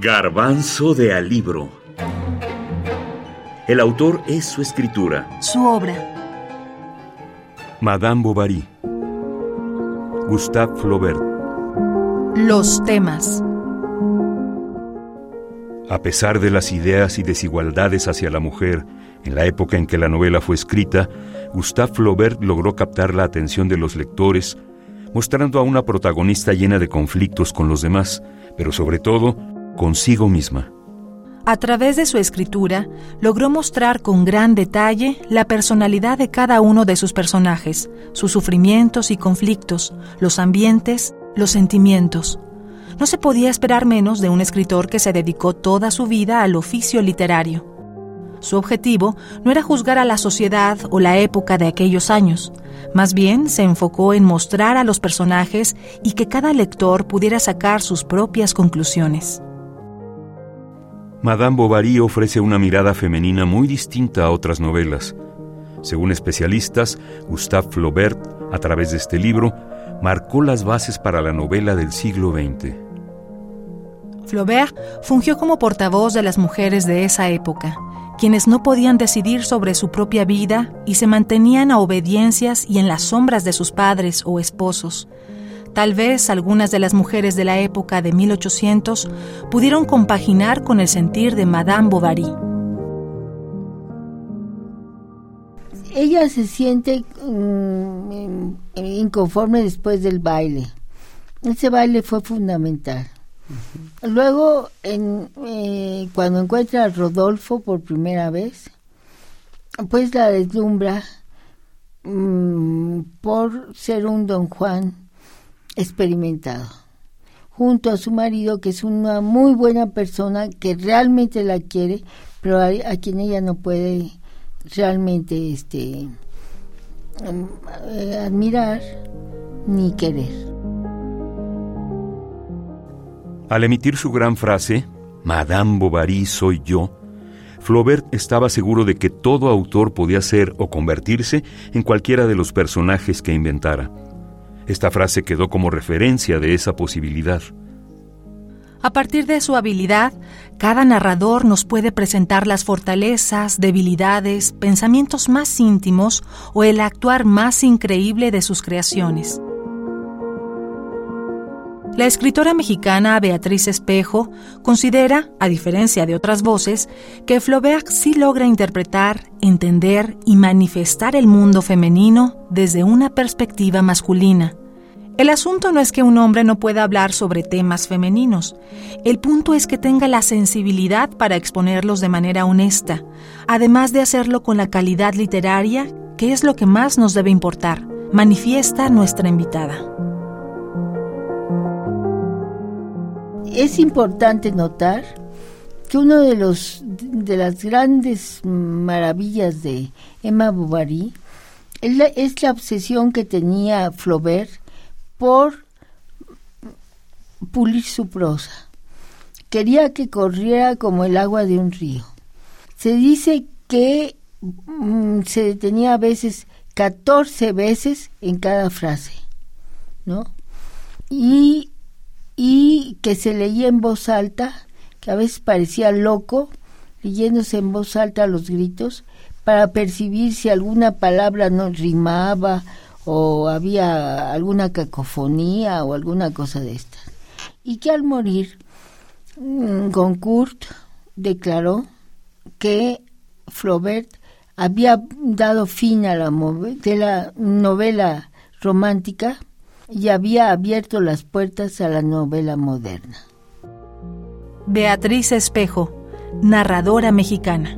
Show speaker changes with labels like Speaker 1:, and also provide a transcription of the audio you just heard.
Speaker 1: Garbanzo de Alibro. El autor es su escritura.
Speaker 2: Su obra.
Speaker 3: Madame Bovary. Gustave Flaubert.
Speaker 2: Los temas.
Speaker 3: A pesar de las ideas y desigualdades hacia la mujer en la época en que la novela fue escrita, Gustave Flaubert logró captar la atención de los lectores, mostrando a una protagonista llena de conflictos con los demás, pero sobre todo consigo misma.
Speaker 2: A través de su escritura, logró mostrar con gran detalle la personalidad de cada uno de sus personajes, sus sufrimientos y conflictos, los ambientes, los sentimientos. No se podía esperar menos de un escritor que se dedicó toda su vida al oficio literario. Su objetivo no era juzgar a la sociedad o la época de aquellos años, más bien se enfocó en mostrar a los personajes y que cada lector pudiera sacar sus propias conclusiones.
Speaker 3: Madame Bovary ofrece una mirada femenina muy distinta a otras novelas. Según especialistas, Gustave Flaubert, a través de este libro, marcó las bases para la novela del siglo XX.
Speaker 2: Flaubert fungió como portavoz de las mujeres de esa época, quienes no podían decidir sobre su propia vida y se mantenían a obediencias y en las sombras de sus padres o esposos, Tal vez algunas de las mujeres de la época de 1800 pudieron compaginar con el sentir de Madame Bovary.
Speaker 4: Ella se siente mm, inconforme después del baile. Ese baile fue fundamental. Luego, eh, cuando encuentra a Rodolfo por primera vez, pues la deslumbra mm, por ser un don Juan experimentado, junto a su marido, que es una muy buena persona, que realmente la quiere, pero a, quien ella no puede realmente este, eh, admirar ni querer.
Speaker 3: Al emitir su gran frase, Madame Bovary soy yo, Flaubert estaba seguro de que todo autor podía ser o convertirse en cualquiera de los personajes que inventara. Esta frase quedó como referencia de esa posibilidad.
Speaker 2: A partir de su habilidad, cada narrador nos puede presentar las fortalezas, debilidades, pensamientos más íntimos o el actuar más increíble de sus creaciones. La escritora mexicana Beatriz Espejo considera, a diferencia de otras voces, que Flaubert sí logra interpretar, entender y manifestar el mundo femenino desde una perspectiva masculina. El asunto no es que un hombre no pueda hablar sobre temas femeninos. El punto es que tenga la sensibilidad para exponerlos de manera honesta, además de hacerlo con la calidad literaria, que es lo que más nos debe importar, manifiesta nuestra invitada.
Speaker 4: Es importante notar que uno de los de las grandes maravillas de Emma Bovary es la, es la obsesión que tenía Flaubert por pulir su prosa. Quería que corriera como el agua de un río. Se dice que mm, se detenía a veces 14 veces en cada frase, ¿no? Y y que se leía en voz alta, que a veces parecía loco, leyéndose en voz alta los gritos, para percibir si alguna palabra no rimaba o había alguna cacofonía o alguna cosa de estas. Y que al morir, mm, Goncourt declaró que Flaubert había dado fin a la novela romántica y había abierto las puertas a la novela moderna.
Speaker 2: Beatriz Espejo, narradora mexicana.